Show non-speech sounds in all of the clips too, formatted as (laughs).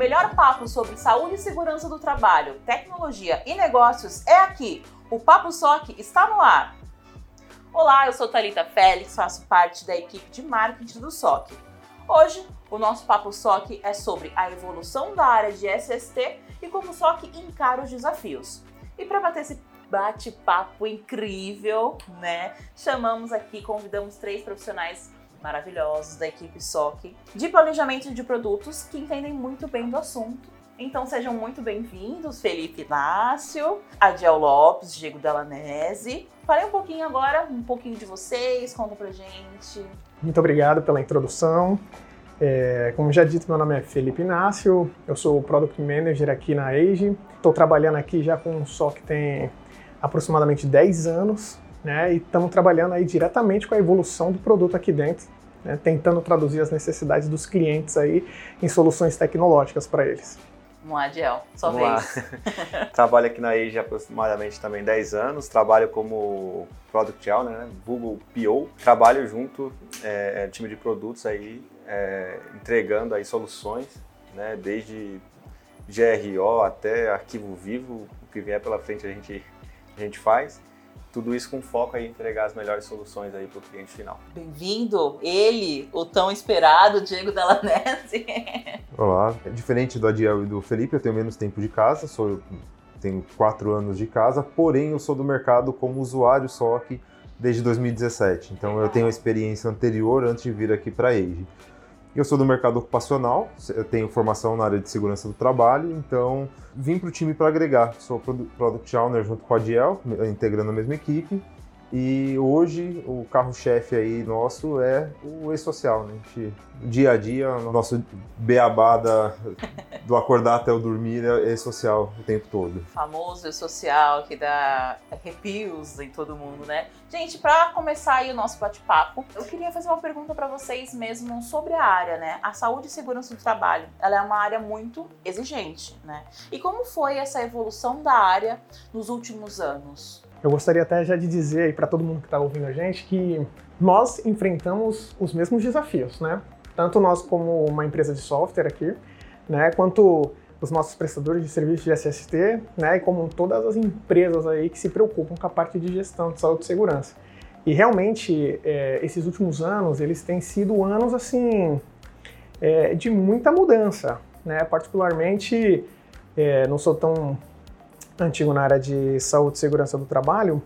melhor papo sobre saúde e segurança do trabalho, tecnologia e negócios é aqui. O Papo SOC está no ar. Olá, eu sou Talita Félix, faço parte da equipe de marketing do SOC. Hoje, o nosso Papo SOC é sobre a evolução da área de SST e como o SOC encara os desafios. E para bater esse bate-papo incrível, né? Chamamos aqui, convidamos três profissionais maravilhosos da equipe SOC de planejamento de produtos que entendem muito bem do assunto. Então sejam muito bem-vindos, Felipe Inácio, Adiel Lopes, Diego Dalanese. Falei um pouquinho agora, um pouquinho de vocês, conta pra gente. Muito obrigado pela introdução. É, como já dito, meu nome é Felipe Inácio, eu sou Product Manager aqui na Age. Estou trabalhando aqui já com um SOC tem aproximadamente 10 anos, né? E estamos trabalhando aí diretamente com a evolução do produto aqui dentro, né? tentando traduzir as necessidades dos clientes aí em soluções tecnológicas para eles. Vamos lá, Diel, sua Vamos vez. (laughs) trabalho aqui na Age há aproximadamente também 10 anos, trabalho como Product Owner, né? Google PO, trabalho junto é, time de produtos aí, é, entregando aí soluções, né? desde GRO até arquivo vivo, o que vier pela frente a gente a gente faz. Tudo isso com foco em entregar as melhores soluções aí para o cliente final. Bem-vindo, ele, o tão esperado Diego Dalanese. (laughs) Olá, diferente do Adiel e do Felipe, eu tenho menos tempo de casa, sou, tenho quatro anos de casa, porém eu sou do mercado como usuário SOC desde 2017. Então eu tenho a experiência anterior antes de vir aqui para a Age. Eu sou do mercado ocupacional, tenho formação na área de segurança do trabalho, então vim para o time para agregar. Sou Product Owner junto com a Diel, integrando a mesma equipe. E hoje o carro-chefe aí nosso é o e-social, né? A gente, dia a dia, o nosso beabá do acordar até o dormir é e-social o tempo todo. Famoso e-social que dá arrepios em todo mundo, né? Gente, para começar aí o nosso bate-papo, eu queria fazer uma pergunta para vocês mesmo sobre a área, né? A saúde e segurança do trabalho, ela é uma área muito exigente, né? E como foi essa evolução da área nos últimos anos? Eu gostaria até já de dizer aí para todo mundo que está ouvindo a gente que nós enfrentamos os mesmos desafios, né? Tanto nós como uma empresa de software aqui, né, quanto os nossos prestadores de serviços de SST, né, e como todas as empresas aí que se preocupam com a parte de gestão de saúde e segurança. E realmente, é, esses últimos anos, eles têm sido anos, assim, é, de muita mudança, né, particularmente, é, não sou tão antigo na área de saúde e segurança do trabalho,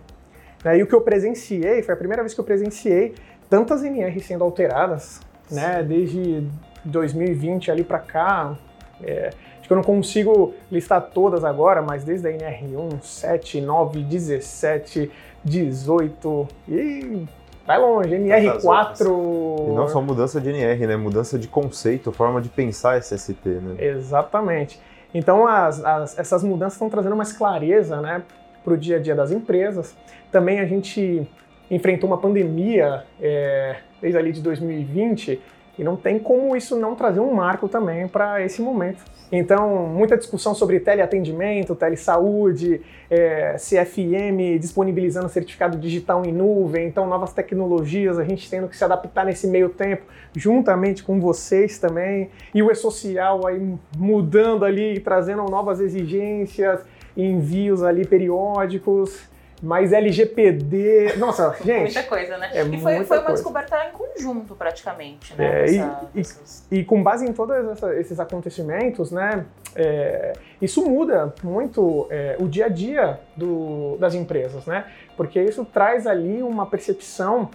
né, e o que eu presenciei, foi a primeira vez que eu presenciei tantas NR sendo alteradas, né, desde 2020 ali para cá, é, acho que eu não consigo listar todas agora, mas desde a NR1, 7, 9, 17, 18 e vai longe, NR4. E não só mudança de NR, né? Mudança de conceito, forma de pensar SST, né? Exatamente. Então, as, as, essas mudanças estão trazendo mais clareza né, para o dia a dia das empresas. Também a gente enfrentou uma pandemia é, desde ali de 2020 e não tem como isso não trazer um marco também para esse momento. Então, muita discussão sobre teleatendimento, telesaúde, é, CFM disponibilizando certificado digital em nuvem, então novas tecnologias, a gente tendo que se adaptar nesse meio tempo, juntamente com vocês também, e o e-social aí mudando ali, trazendo novas exigências, envios ali periódicos mais LGPD. Nossa, (laughs) gente. muita coisa, né? É e foi, foi uma coisa. descoberta em conjunto, praticamente, né? É, Essa, e, essas... e, e, com base em todos esses acontecimentos, né? É, isso muda muito é, o dia a dia do, das empresas, né? Porque isso traz ali uma percepção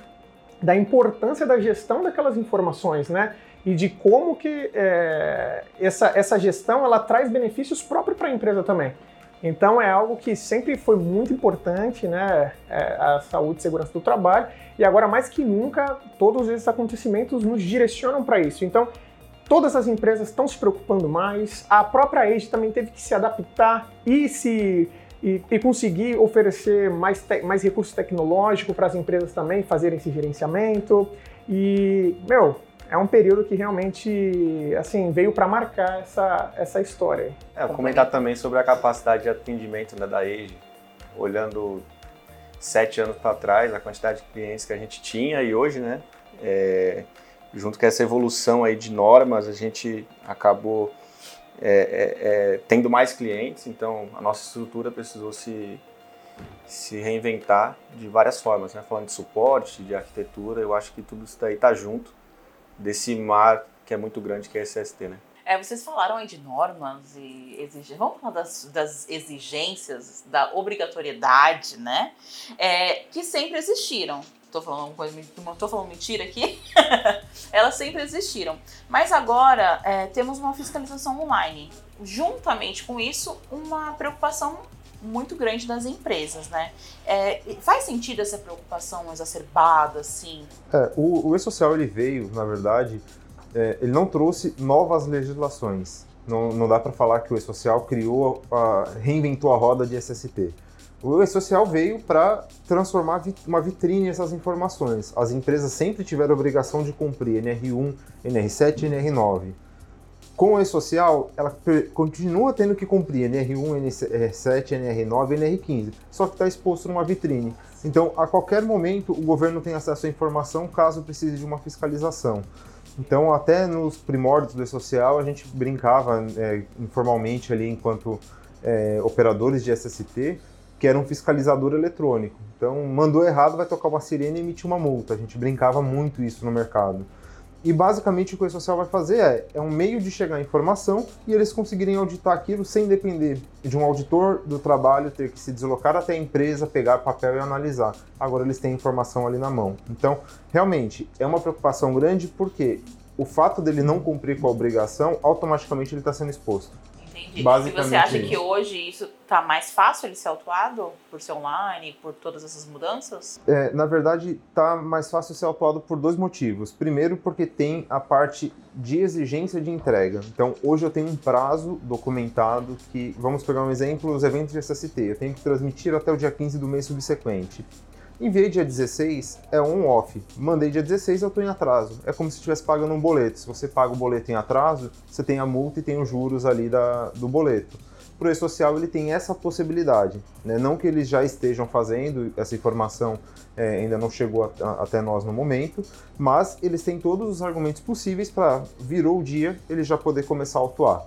da importância da gestão daquelas informações, né? E de como que é, essa, essa gestão ela traz benefícios próprios para a empresa também. Então é algo que sempre foi muito importante, né? É, a saúde e segurança do trabalho. E agora mais que nunca, todos esses acontecimentos nos direcionam para isso. Então todas as empresas estão se preocupando mais. A própria Age também teve que se adaptar e se e, e conseguir oferecer mais, te, mais recurso tecnológico para as empresas também fazerem esse gerenciamento. E, meu, é um período que realmente assim veio para marcar essa, essa história. É, comentar também sobre a capacidade de atendimento né, da Age, olhando sete anos para trás, a quantidade de clientes que a gente tinha e hoje, né, é, junto com essa evolução aí de normas, a gente acabou é, é, é, tendo mais clientes, então a nossa estrutura precisou se, se reinventar de várias formas, né? falando de suporte, de arquitetura, eu acho que tudo isso daí está junto desse mar que é muito grande que é SST, né? É, vocês falaram aí de normas e exigências. Vamos falar das, das exigências, da obrigatoriedade, né? É, que sempre existiram. Estou falando coisa, tô falando mentira aqui. (laughs) Elas sempre existiram. Mas agora é, temos uma fiscalização online. Juntamente com isso, uma preocupação muito grande das empresas, né? É, faz sentido essa preocupação exacerbada, assim? É, o, o E-Social, ele veio, na verdade, é, ele não trouxe novas legislações. Não, não dá para falar que o E-Social criou, a, reinventou a roda de SST. O E-Social veio para transformar uma vitrine essas informações. As empresas sempre tiveram a obrigação de cumprir NR1, NR7 e NR9. Com o E-Social, ela continua tendo que cumprir NR1, NR7, NR9 e NR15, só que está exposto numa vitrine. Então, a qualquer momento, o governo tem acesso à informação caso precise de uma fiscalização. Então, até nos primórdios do E-Social, a gente brincava é, informalmente ali enquanto é, operadores de SST, que era um fiscalizador eletrônico. Então, mandou errado, vai tocar uma sirene e emitir uma multa. A gente brincava muito isso no mercado. E basicamente o que o social vai fazer é, é um meio de chegar a informação e eles conseguirem auditar aquilo sem depender de um auditor do trabalho ter que se deslocar até a empresa, pegar papel e analisar. Agora eles têm informação ali na mão. Então, realmente, é uma preocupação grande porque o fato dele não cumprir com a obrigação, automaticamente ele está sendo exposto. Entendi. Basicamente e você acha isso. que hoje isso está mais fácil ele ser autuado por ser online, por todas essas mudanças? É, na verdade, está mais fácil ser autuado por dois motivos. Primeiro, porque tem a parte de exigência de entrega. Então, hoje eu tenho um prazo documentado que, vamos pegar um exemplo, os eventos de SST. Eu tenho que transmitir até o dia 15 do mês subsequente. Enviei dia 16, é on-off. Mandei dia 16, eu estou em atraso. É como se estivesse pagando um boleto. Se você paga o boleto em atraso, você tem a multa e tem os juros ali da, do boleto. O E-Social, ele tem essa possibilidade. Né? Não que eles já estejam fazendo, essa informação é, ainda não chegou a, a, até nós no momento, mas eles têm todos os argumentos possíveis para, virou o dia, ele já poder começar a autuar.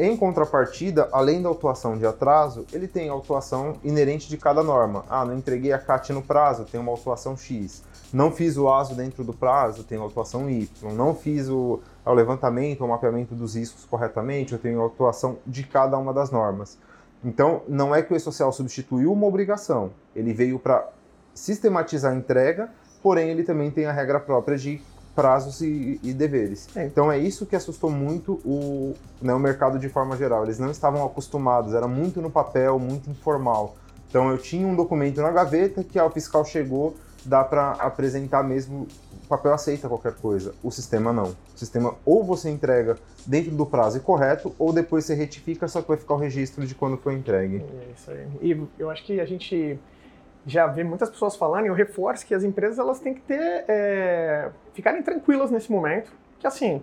Em contrapartida, além da autuação de atraso, ele tem a autuação inerente de cada norma. Ah, não entreguei a CAT no prazo, tem uma autuação X. Não fiz o ASO dentro do prazo, tem autuação Y. Não fiz o, o levantamento, o mapeamento dos riscos corretamente, eu tenho autuação de cada uma das normas. Então, não é que o E-Social substituiu uma obrigação, ele veio para sistematizar a entrega, porém ele também tem a regra própria de prazos e, e deveres. É. Então é isso que assustou muito o, né, o mercado de forma geral. Eles não estavam acostumados, era muito no papel, muito informal. Então eu tinha um documento na gaveta que ao fiscal chegou, dá para apresentar mesmo, o papel aceita qualquer coisa, o sistema não. O sistema ou você entrega dentro do prazo correto, ou depois você retifica, só que vai ficar o registro de quando foi entregue. É isso aí. E eu acho que a gente já vê muitas pessoas falando, e eu reforço que as empresas elas têm que ter, é, ficarem tranquilas nesse momento, que assim,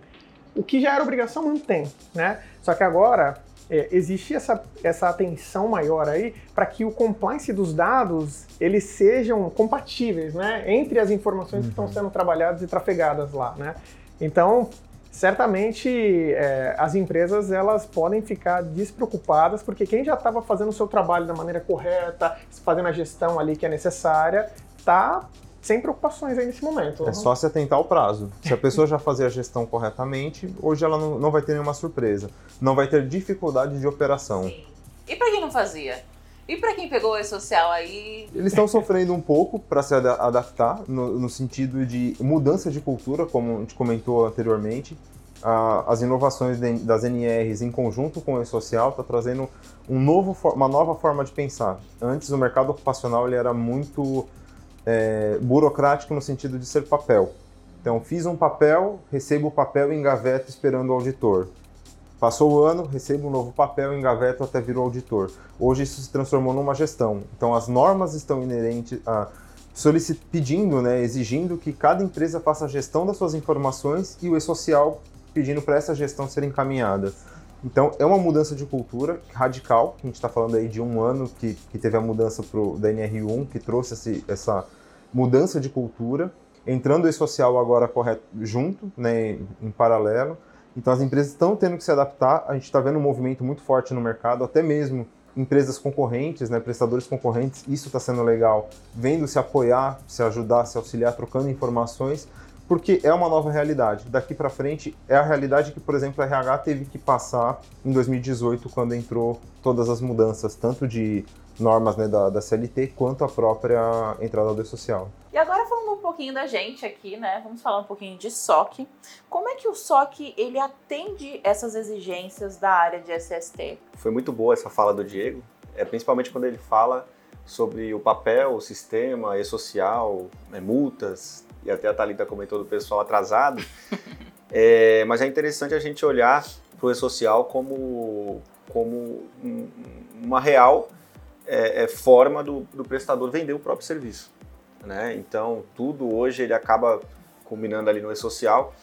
o que já era obrigação mantém, né? Só que agora é, existe essa, essa atenção maior aí para que o compliance dos dados eles sejam compatíveis, né? Entre as informações uhum. que estão uhum. sendo trabalhadas e trafegadas lá, né? Então, certamente é, as empresas elas podem ficar despreocupadas porque quem já estava fazendo o seu trabalho da maneira correta, fazendo a gestão ali que é necessária, está sem preocupações aí nesse momento. É só se atentar ao prazo. Se a pessoa já fazia a gestão corretamente, hoje ela não, não vai ter nenhuma surpresa. Não vai ter dificuldade de operação. Sim. E para quem não fazia? E para quem pegou o e-social aí? Eles estão sofrendo um pouco para se ad adaptar, no, no, sentido de mudança de cultura, como a gente comentou anteriormente. As inovações das NRs em conjunto com o e-social está trazendo um novo, uma nova forma de pensar. Antes, o mercado ocupacional ele era muito é, burocrático no sentido de ser papel. Então, fiz um papel, recebo o papel e engaveto esperando o auditor. Passou o ano, recebo um novo papel, engaveto até vir o auditor. Hoje isso se transformou numa gestão. Então as normas estão inerentes a pedindo, né, exigindo que cada empresa faça a gestão das suas informações e o e-social pedindo para essa gestão ser encaminhada. Então é uma mudança de cultura radical, a gente está falando aí de um ano que, que teve a mudança pro, da NR1, que trouxe esse, essa mudança de cultura, entrando o e-social agora correto junto, né, em paralelo, Então as empresas estão tendo que se adaptar, a gente está vendo um movimento muito forte no mercado, até mesmo empresas concorrentes, né, prestadores concorrentes, isso está sendo legal, vendo se apoiar, se ajudar, se auxiliar, trocando informações, porque é uma nova realidade. Daqui para frente é a realidade que, por exemplo, a RH teve que passar em 2018, quando entrou todas as mudanças, tanto de normas né, da, da CLT quanto a própria entrada do social. E agora falando um pouquinho da gente aqui, né? Vamos falar um pouquinho de SOC. Como é que o SOC ele atende essas exigências da área de SST? Foi muito boa essa fala do Diego, é principalmente quando ele fala sobre o papel, o sistema e-social, né, multas, e até a Thalita comentou do pessoal atrasado. (laughs) é, mas é interessante a gente olhar para o e-social como, como um, uma real é, é forma do, do, prestador vender o próprio serviço. Né? Então, tudo hoje ele acaba combinando ali no e-social.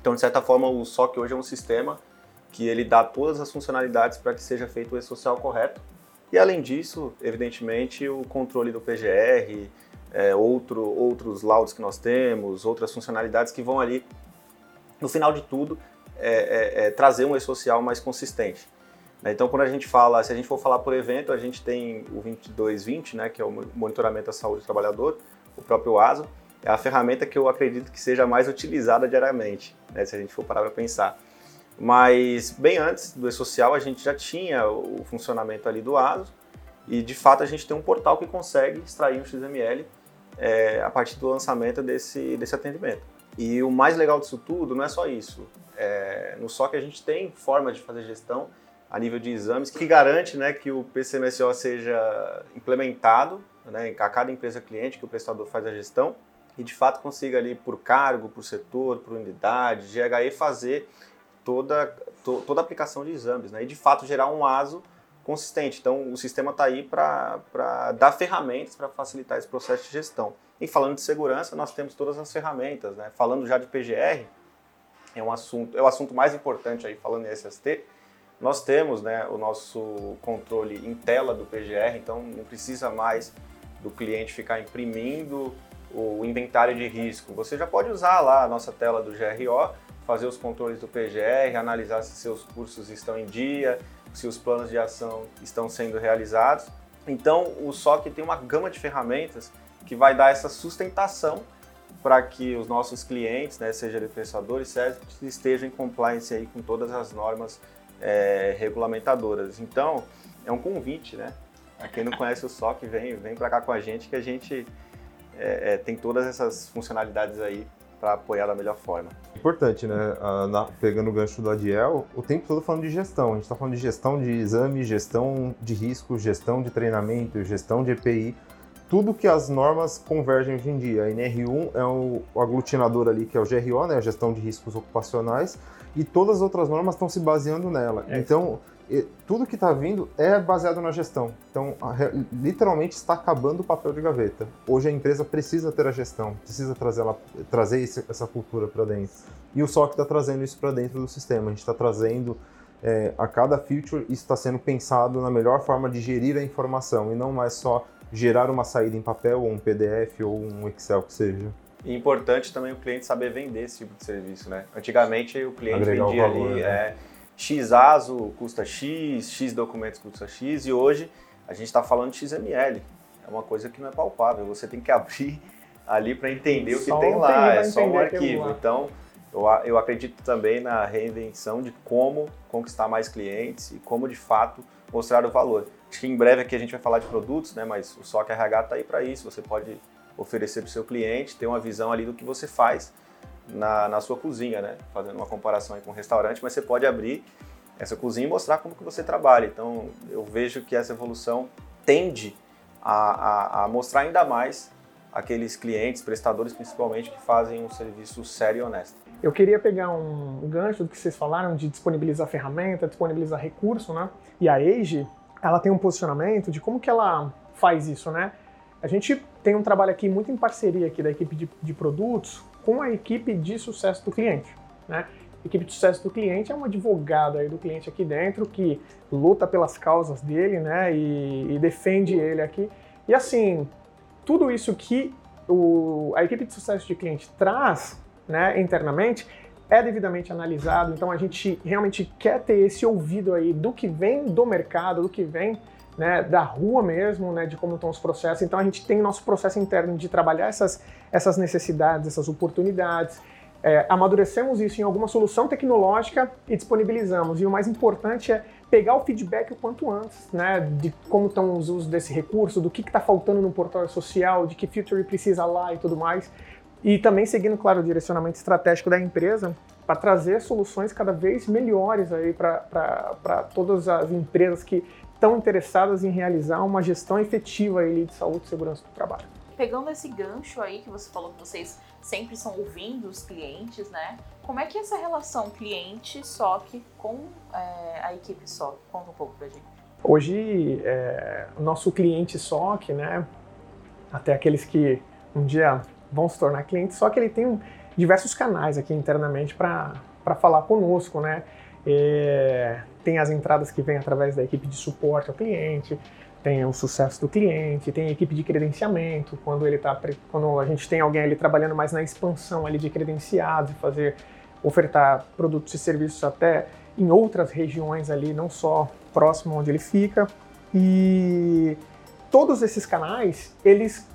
Então, de certa forma, o SOC hoje é um sistema que ele dá todas as funcionalidades para que seja feito o e-social correto. E, além disso, evidentemente, o controle do PGR, é, outro, outros laudos que nós temos, outras funcionalidades que vão ali, no final de tudo, é, é, é trazer um e-social mais consistente. Né? Então, quando a gente fala, se a gente for falar por evento, a gente tem o 2220, né, que é o monitoramento da saúde do trabalhador, o próprio ASO, é a ferramenta que eu acredito que seja mais utilizada diariamente, né, se a gente for parar para pensar. Mas bem antes do e-social, a gente já tinha o funcionamento ali do ASO, e de fato a gente tem um portal que consegue extrair um XML é, a partir do lançamento desse, desse atendimento. E o mais legal disso tudo não é só isso. É, no SOC a gente tem formas de fazer gestão a nível de exames, que garante né, que o PCMSO seja implementado né, a cada empresa cliente que o prestador faz a gestão e de fato consiga ali por cargo, por setor, por unidade, GHE fazer toda, to, toda a aplicação de exames né, e de fato gerar um ASO consistente. Então o sistema está aí para dar ferramentas para facilitar esse processo de gestão. E falando de segurança, nós temos todas as ferramentas. Né? Falando já de PGR, é um assunto, é o assunto mais importante aí falando em SST, nós temos né, o nosso controle em tela do PGR, então não precisa mais do cliente ficar imprimindo o inventário de risco. Você já pode usar lá a nossa tela do GRO, fazer os controles do PGR, analisar se seus cursos estão em dia, se os planos de ação estão sendo realizados. Então, o SOC tem uma gama de ferramentas que vai dar essa sustentação para que os nossos clientes, né, seja prestadores, estejam em compliance aí com todas as normas é, regulamentadoras. Então, é um convite, né? A quem não conhece o SOC, vem, vem para cá com a gente que a gente é, é, tem todas essas funcionalidades aí para apoiar da melhor forma. Importante, né? Ah, na, pegando o gancho do Adiel, o tempo todo falando de gestão. A gente está falando de gestão de exame, gestão de risco, gestão de treinamento, gestão de EPI. Tudo que as normas convergem hoje em dia. A NR1 é o, aglutinador ali, que é o GRO, né? A gestão de riscos ocupacionais e todas as outras normas estão se baseando nela. É. Então, tudo que está vindo é baseado na gestão. Então, literalmente está acabando o papel de gaveta. Hoje a empresa precisa ter a gestão, precisa trazer, ela, trazer esse, essa cultura para dentro. E o SOC está trazendo isso para dentro do sistema. A gente está trazendo é, a cada feature, isso está sendo pensado na melhor forma de gerir a informação e não mais só gerar uma saída em papel ou um PDF ou um Excel que seja. E importante também o cliente saber vender esse tipo de serviço, né? Antigamente o cliente Agregar vendia o valor, ali né? é, X ASO custa X, X documentos custa X e hoje a gente está falando de XML. É uma coisa que não é palpável. Você tem que abrir ali para entender só o que tem lá. É só um arquivo. Então eu, eu acredito também na reinvenção de como conquistar mais clientes e como de fato mostrar o valor. Acho que em breve aqui a gente vai falar de produtos, né? Mas o SOC RH está aí para isso. Você pode oferecer para o seu cliente, ter uma visão ali do que você faz na, na sua cozinha, né? Fazendo uma comparação com um restaurante, mas você pode abrir essa cozinha e mostrar como que você trabalha. Então, eu vejo que essa evolução tende a, a, a mostrar ainda mais aqueles clientes, prestadores principalmente, que fazem um serviço sério e honesto. Eu queria pegar um gancho do que vocês falaram de disponibilizar ferramenta, disponibilizar recurso, né? E a Age, ela tem um posicionamento de como que ela faz isso, né? A gente tem um trabalho aqui muito em parceria aqui da equipe de, de produtos com a equipe de sucesso do cliente, né? Equipe de sucesso do cliente é uma advogada aí do cliente aqui dentro que luta pelas causas dele, né? E, e defende ele aqui. E assim, tudo isso que o, a equipe de sucesso de cliente traz, né, internamente, é devidamente analisado, então a gente realmente quer ter esse ouvido aí do que vem do mercado, do que vem né, da rua mesmo, né, de como estão os processos. Então a gente tem nosso processo interno de trabalhar essas, essas necessidades, essas oportunidades, é, amadurecemos isso em alguma solução tecnológica e disponibilizamos. E o mais importante é pegar o feedback o quanto antes, né, de como estão os usos desse recurso, do que está faltando no portal social, de que feature precisa lá e tudo mais. E também seguindo, claro, o direcionamento estratégico da empresa para trazer soluções cada vez melhores aí para todas as empresas que estão interessadas em realizar uma gestão efetiva aí de saúde e segurança do trabalho. Pegando esse gancho aí que você falou que vocês sempre estão ouvindo os clientes, né? Como é que é essa relação cliente-SOC com é, a equipe SOC? Conta um pouco pra gente. Hoje, é, nosso cliente SOC, né? Até aqueles que um dia vão se tornar clientes, só que ele tem diversos canais aqui internamente para falar conosco, né? Tem as entradas que vêm através da equipe de suporte ao cliente, tem o sucesso do cliente, tem a equipe de credenciamento, quando ele tá, quando a gente tem alguém ali trabalhando mais na expansão ali de credenciados e fazer ofertar produtos e serviços até em outras regiões ali, não só próximo onde ele fica. E todos esses canais, eles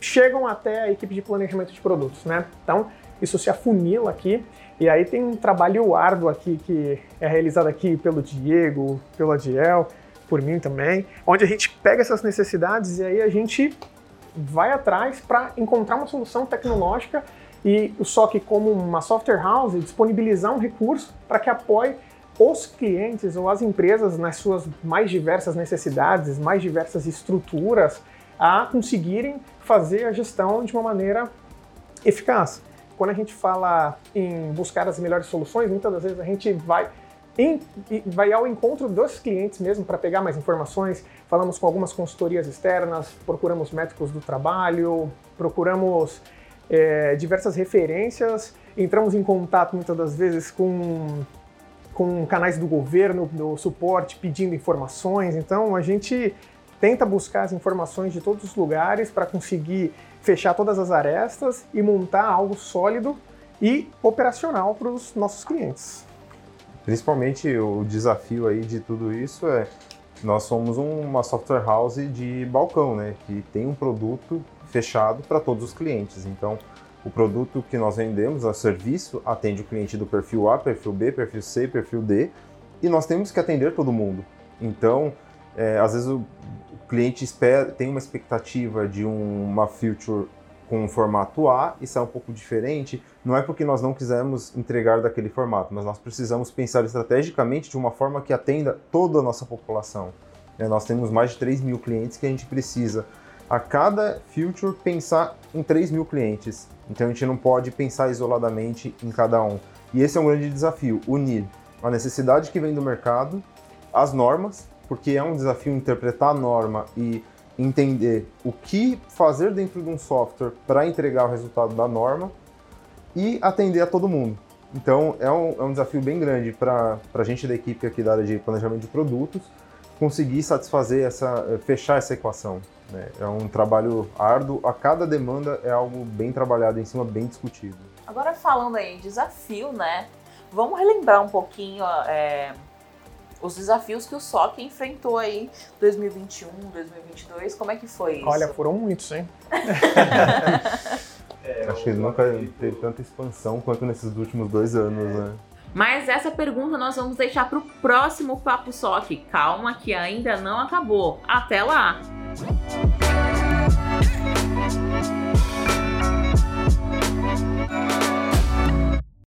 chegam até a equipe de planejamento de produtos, né? Então, isso se afunila aqui. E aí tem um trabalho árduo aqui que é realizado aqui pelo Diego, pelo Adiel, por mim também, onde a gente pega essas necessidades e aí a gente vai atrás para encontrar uma solução tecnológica e o SOC como uma software house disponibilizar um recurso para que apoie os clientes ou as empresas nas suas mais diversas necessidades, mais diversas estruturas, a conseguirem fazer a gestão de uma maneira eficaz. Quando a gente fala em buscar as melhores soluções, muitas das vezes a gente vai em, vai ao encontro dos clientes mesmo para pegar mais informações. Falamos com algumas consultorias externas, procuramos médicos do trabalho, procuramos é, diversas referências, entramos em contato muitas das vezes com, com canais do governo, do suporte, pedindo informações. Então a gente tenta buscar as informações de todos os lugares para conseguir fechar todas as arestas e montar algo sólido e operacional para os nossos clientes. Principalmente o desafio aí de tudo isso é nós somos uma software house de balcão, né, que tem um produto fechado para todos os clientes. Então, o produto que nós vendemos, o serviço, atende o cliente do perfil A, perfil B, perfil C, perfil D, e nós temos que atender todo mundo. Então, é, às vezes o cliente espera, tem uma expectativa de um, uma feature com um formato A e sai um pouco diferente, não é porque nós não quisermos entregar daquele formato, mas nós precisamos pensar estrategicamente de uma forma que atenda toda a nossa população. É, nós temos mais de 3 mil clientes que a gente precisa, a cada feature, pensar em 3 mil clientes. Então a gente não pode pensar isoladamente em cada um. E esse é um grande desafio, unir a necessidade que vem do mercado, as normas, porque é um desafio interpretar a norma e entender o que fazer dentro de um software para entregar o resultado da norma e atender a todo mundo. Então é um, é um desafio bem grande para a gente da equipe aqui da área de planejamento de produtos conseguir satisfazer essa, fechar essa equação. Né? É um trabalho árduo, a cada demanda é algo bem trabalhado em cima, bem discutido. Agora falando aí em desafio, né? Vamos relembrar um pouquinho é, os desafios que o SOC enfrentou aí 2021, 2022, como é que foi isso? Olha, foram muitos, hein? (laughs) é, Acho que nunca teve tanta expansão quanto nesses últimos dois anos, né? Mas essa pergunta nós vamos deixar para o próximo Papo SOC. Calma que ainda não acabou. Até lá!